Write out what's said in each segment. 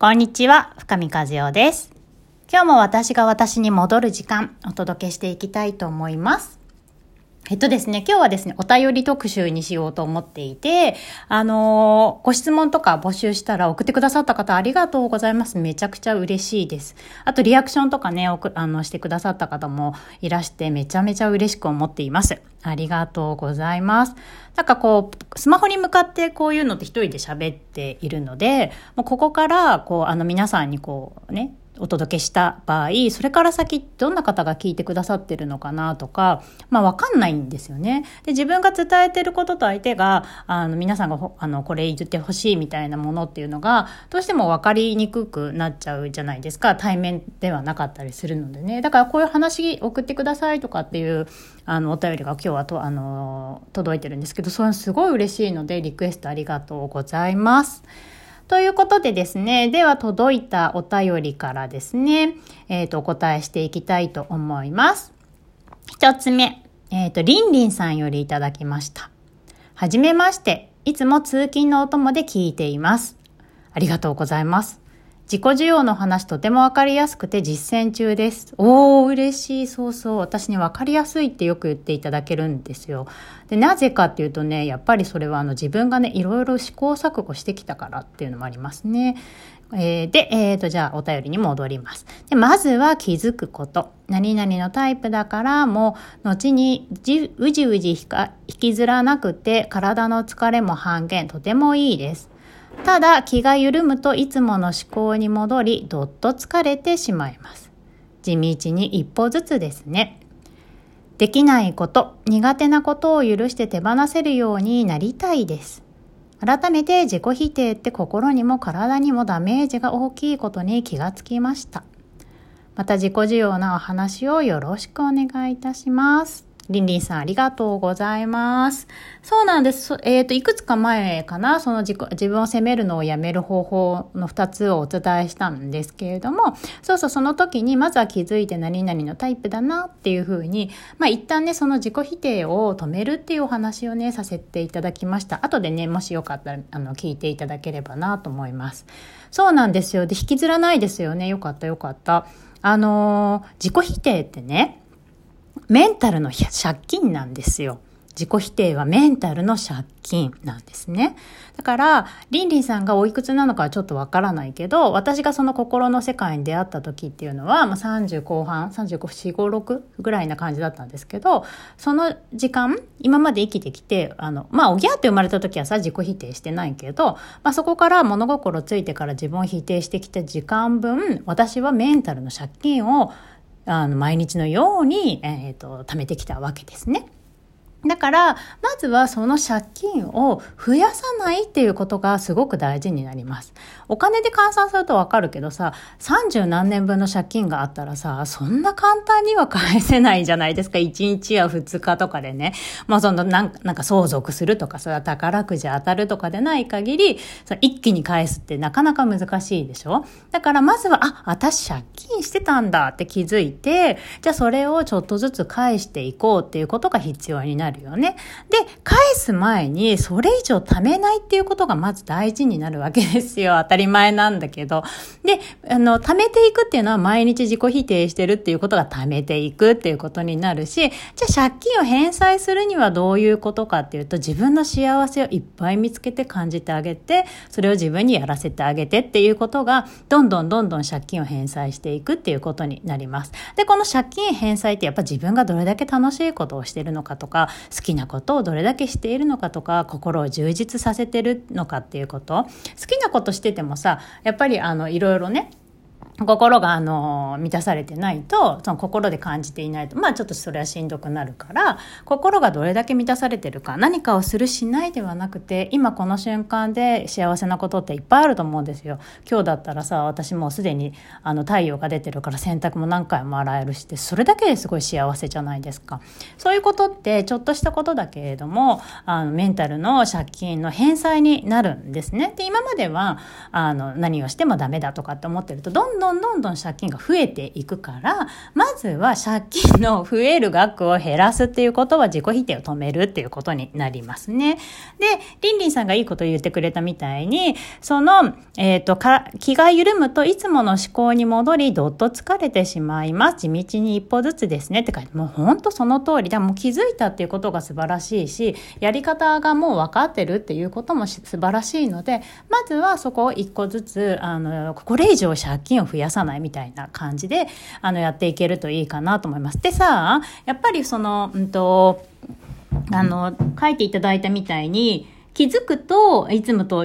こんにちは、深見和代です。今日も私が私に戻る時間、お届けしていきたいと思います。えっとですね、今日はですね、お便り特集にしようと思っていて、あのーご質問とか募集したら送ってくださった方ありがとうございます。めちゃくちゃ嬉しいです。あとリアクションとかね、送あの、してくださった方もいらして、めちゃめちゃ嬉しく思っています。ありがとうございます。なんかこう、スマホに向かってこういうのって一人で喋っているので、もうここから、こう、あの皆さんにこうね、お届けした場合、それから先どんな方が聞いてくださってるのかなとか、まあわかんないんですよね。で、自分が伝えてることと相手が、あの、皆さんがほあの、これ言ってほしいみたいなものっていうのが、どうしても分かりにくくなっちゃうじゃないですか。対面ではなかったりするのでね。だからこういう話送ってくださいとかっていう、あの、お便りが今日はと、あの、届いてるんですけど、それすごい嬉しいので、リクエストありがとうございます。ということでですね、では届いたお便りからですね、えっ、と、お答えしていきたいと思います。一つ目、えっ、と、りんりんさんよりいただきました。はじめまして、いつも通勤のお供で聞いています。ありがとうございます。自己需要の話とてもわかりやすくて実践中です。おー、嬉しい。そうそう。私にわかりやすいってよく言っていただけるんですよ。で、なぜかっていうとね、やっぱりそれはあの自分がね、いろいろ試行錯誤してきたからっていうのもありますね。えーで、えーと、じゃあお便りに戻ります。で、まずは気づくこと。何々のタイプだから、もう、後にじうじうじ引きずらなくて、体の疲れも半減、とてもいいです。ただ気が緩むといつもの思考に戻りどっと疲れてしまいます。地道に一歩ずつですね。できないこと苦手なことを許して手放せるようになりたいです。改めて自己否定って心にも体にもダメージが大きいことに気がつきました。また自己需要なお話をよろしくお願いいたします。りんりんさんありがとうございます。そうなんです。えっ、と、いくつか前かな、その自己自分を責めるのをやめる方法の2つをお伝えしたんですけれども、そうそう、その時にまずは気づいて何々のタイプだなっていうふうに、まあ一旦ね、その自己否定を止めるっていうお話をね、させていただきました。後でね、もしよかったら、あの、聞いていただければなと思います。そうなんですよ。で、引きずらないですよね。よかったよかった。あのー自己否定ってね、メンタルの借金なんですよ。自己否定はメンタルの借金なんですね。だから、リンリンさんがおいくつなのかはちょっとわからないけど、私がその心の世界に出会った時っていうのは、まあ、30後半、35、4、5、6ぐらいな感じだったんですけど、その時間、今まで生きてきて、あの、まあ、おぎゃって生まれた時はさ、自己否定してないけど、まあ、そこから物心ついてから自分を否定してきた時間分、私はメンタルの借金をあの、毎日のように、えっ、と、貯めてきたわけですね。だから、まずはその借金を増やさないっていうことがすごく大事になります。お金で換算するとわかるけどさ、30何年分の借金があったらさ、そんな簡単には返せないじゃないですか。1日や2日とかでね。まあそのなんなんか相続するとかさ、宝くじ当たるとかでない限り、一気に返すってなかなか難しいでしょ？だからまずは、あ、私借金してたんだって気づいて、じゃあそれをちょっとずつ返していこうっていうことが必要になるよね。で、返す前にそれ以上貯めないっていうことがまず大事になるわけですよ。当たり前なんだけど。で、あの、貯めていくっていうのは毎日自己否定してるっていうことが貯めていくっていうことになるし、じゃあ借金を返済するにはどういうことかっていうと、自分の幸せをいっぱい見つけて感じてあげて、それを自分にやらせてあげてっていうことが、どんどんどんどん借金を返済していくっていうことになります。で、この借金返済ってやっぱ自分がどれだけ楽しいことをしてるのかとか、好きなことをどれだけしているのかとか、心を充実させてるのかっていうこと。好きなことしててもさ、やっぱりあの、いろいろね、心があの満たされてないとその心で感じていないとまあちょっとそれはしんどくなるから心がどれだけ満たされてるか何かをするしないではなくて今この瞬間で幸せなことっていっぱいあると思うんですよ。今日だったらさ私もうすでにあの太陽が出てるから洗濯も何回も洗えるしてそれだけですごい幸せじゃないですか。そういうことってちょっとしたことだけれどもあのメンタルの借金の返済になるんですね。で今まではあの何をしてもダメだとかって思ってるとどんどんどんどんどん借金が増えていくから、まずは借金の増える額を減らすっていうことは自己否定を止めるっていうことになりますね。で、リンリンさんがいいことを言ってくれたみたいに、その、えっ、ー、と、気が緩むといつもの思考に戻り、どっと疲れてしまいます。地道に一歩ずつですねって書いて、もう本当その通りだ。もう気づいたっていうことが素晴らしいし、やり方がもう分かってるっていうことも素晴らしいので、まずはそこを一個ずつ、あの、これ以上借金を増やさないみたいな感じで、あの、やっていけるといいかなと思います。でさ、やっぱりその、うんと、あの、書いていただいたみたいに、気づくといつもと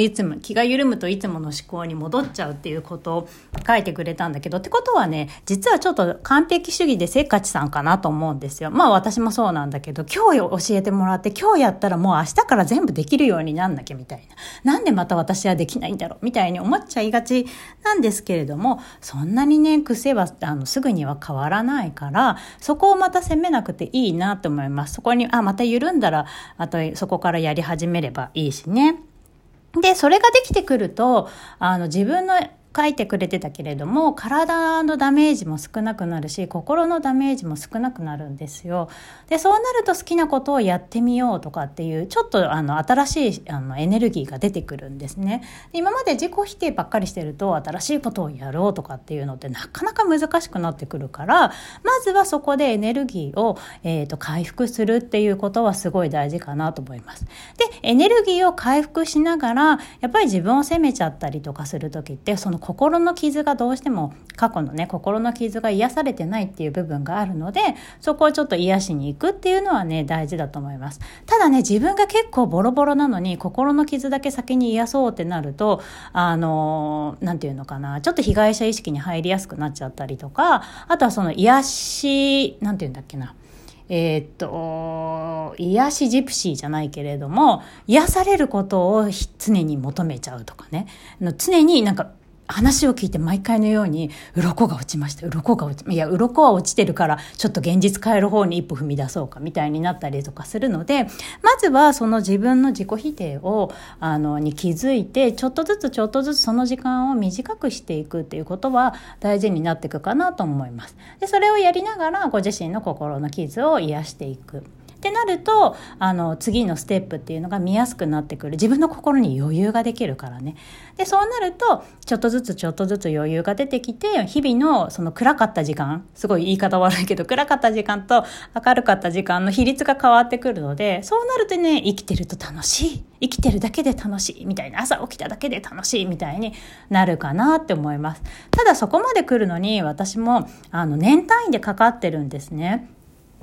いつも気が緩むといつもの思考に戻っちゃうっていうことを書いてくれたんだけどってことはね実はちょっと完璧主義でせっかちさんかなと思うんですよ。まあ私もそうなんだけど今日教えてもらって今日やったらもう明日から全部できるようになんなきゃみたいな。なんでまた私はできないんだろうみたいに思っちゃいがちなんですけれどもそんなにね癖はあのすぐには変わらないからそこをまた責めなくていいなと思います。そこにあまた緩んだらあとそこからやり始めればいいしね。で、それができてくると、あの、自分の書いてくれてたけれども体のダメージも少なくなるし心のダメージも少なくなるんですよ。でそうなると好きなことをやってみようとかっていうちょっとあの新しいあのエネルギーが出てくるんですね。今まで自己否定ばっかりしてると新しいことをやろうとかっていうのってなかなか難しくなってくるからまずはそこでエネルギーを、えーと、回復するっていうことはすごい大事かなと思います。でエネルギーを回復しながらやっぱり自分を責めちゃったりとかする時ってその心の傷がどうしても過去のね心の傷が癒されてないっていう部分があるのでそこをちょっと癒しに行くっていうのはね大事だと思いますただね自分が結構ボロボロなのに心の傷だけ先に癒そうってなるとあの何て言うのかなちょっと被害者意識に入りやすくなっちゃったりとかあとはその癒し何て言うんだっけなえー、っと、癒しジプシーじゃないけれども、癒されることを常に求めちゃうとかね。常になんか話を聞いて毎回のように、鱗が落ちました、鱗が落ち、いや、鱗は落ちてるから、ちょっと現実変える方に一歩踏み出そうか、みたいになったりとかするので、まずはその自分の自己否定を、あの、に気づいて、ちょっとずつちょっとずつその時間を短くしていくっていうことは大事になっていくかなと思います。で、それをやりながら、ご自身の心の傷を癒していく。ってなるとあの次のステップっていうのが見やすくなってくる。自分の心に余裕ができるからね。でそうなるとちょっとずつちょっとずつ余裕が出てきて日々のその暗かった時間すごい言い方悪いけど暗かった時間と明るかった時間の比率が変わってくるのでそうなるとね生きてると楽しい。生きてるだけで楽しい。みたいな。朝起きただけで楽しいみたいになるかなって思います。ただそこまで来るのに私もあの年単位でかかってるんですね。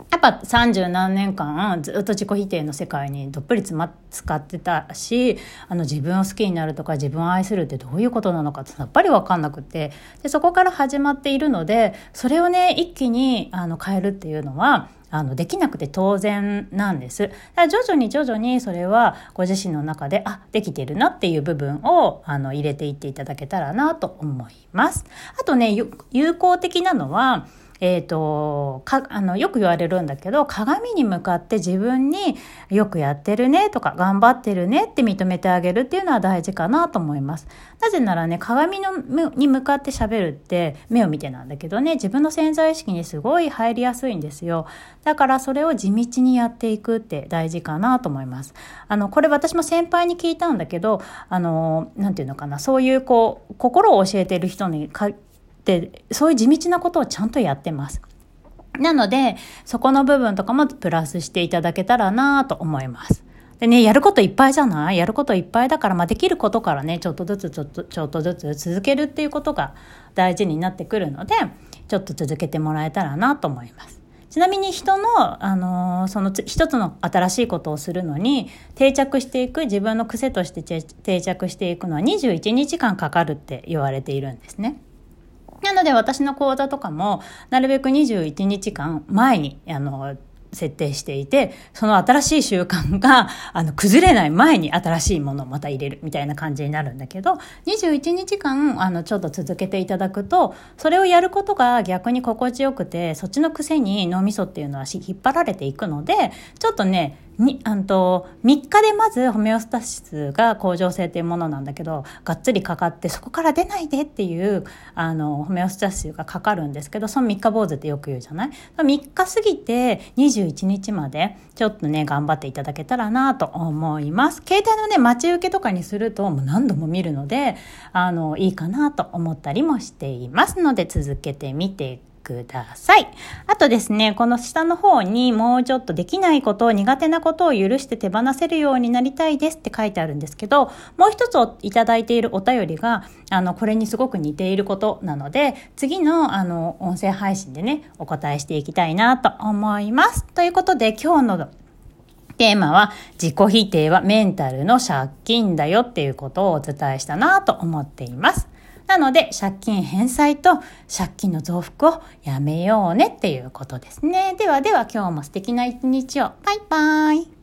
やっぱ三十何年間ずっと自己否定の世界にどっぷり詰ま使ってたしあの自分を好きになるとか自分を愛するってどういうことなのかってさっぱり分かんなくてでそこから始まっているのでそれをね一気にあの変えるっていうのはあのできなくて当然なんです。だから徐々に徐々にそれはご自身の中であできてるなっていう部分をあの入れていっていただけたらなと思います。あとね有効的なのはえっ、ー、と、か、あの、よく言われるんだけど、鏡に向かって自分によくやってるねとか、頑張ってるねって認めてあげるっていうのは大事かなと思います。なぜならね、鏡のに向かって喋るって目を見てなんだけどね、自分の潜在意識にすごい入りやすいんですよ。だからそれを地道にやっていくって大事かなと思います。あの、これ私も先輩に聞いたんだけど、あの、なんていうのかな、そういうこう、心を教えてる人にかそういう地道なことをちゃんとやってます。なので、そこの部分とかもプラスしていただけたらなと思います。でね、やることいっぱいじゃない？やることいっぱいだから、まあ、できることからね、ちょっとずつちょっと、ちょっとずつ続けるっていうことが大事になってくるので、ちょっと続けてもらえたらなと思います。ちなみに人の、あのー、その一つの新しいことをするのに定着していく自分の癖として定着していくのは21日間かかるって言われているんですね。なので私の講座とかも、なるべく21日間前に、あの、設定していて、その新しい習慣が、あの、崩れない前に新しいものをまた入れるみたいな感じになるんだけど、21日間、あの、ちょっと続けていただくと、それをやることが逆に心地よくて、そっちの癖に脳みそっていうのは引っ張られていくので、ちょっとね、に、あんと、3日でまずホメオスタシスが恒常性っていうものなんだけど、がっつりかかって、そこから出ないでっていう、あの、ホメオスタシスがかかるんですけど、その3日坊主ってよく言うじゃない ?3 日過ぎて21日まで、ちょっとね、頑張っていただけたらなと思います。携帯のね、待ち受けとかにすると、もう何度も見るので、あの、いいかなと思ったりもしていますので、続けてみてください。あとですね、この下の方にもうちょっとできないことを苦手なことを許して手放せるようになりたいですって書いてあるんですけど、もう一ついただいているお便りが、あの、これにすごく似ていることなので、次のあの、音声配信でね、お答えしていきたいなと思います。ということで、今日のテーマは自己否定はメンタルの借金だよっていうことをお伝えしたなと思っています。なので、借金返済と借金の増幅をやめようねっていうことですね。ではでは今日も素敵な一日を。バイバイ。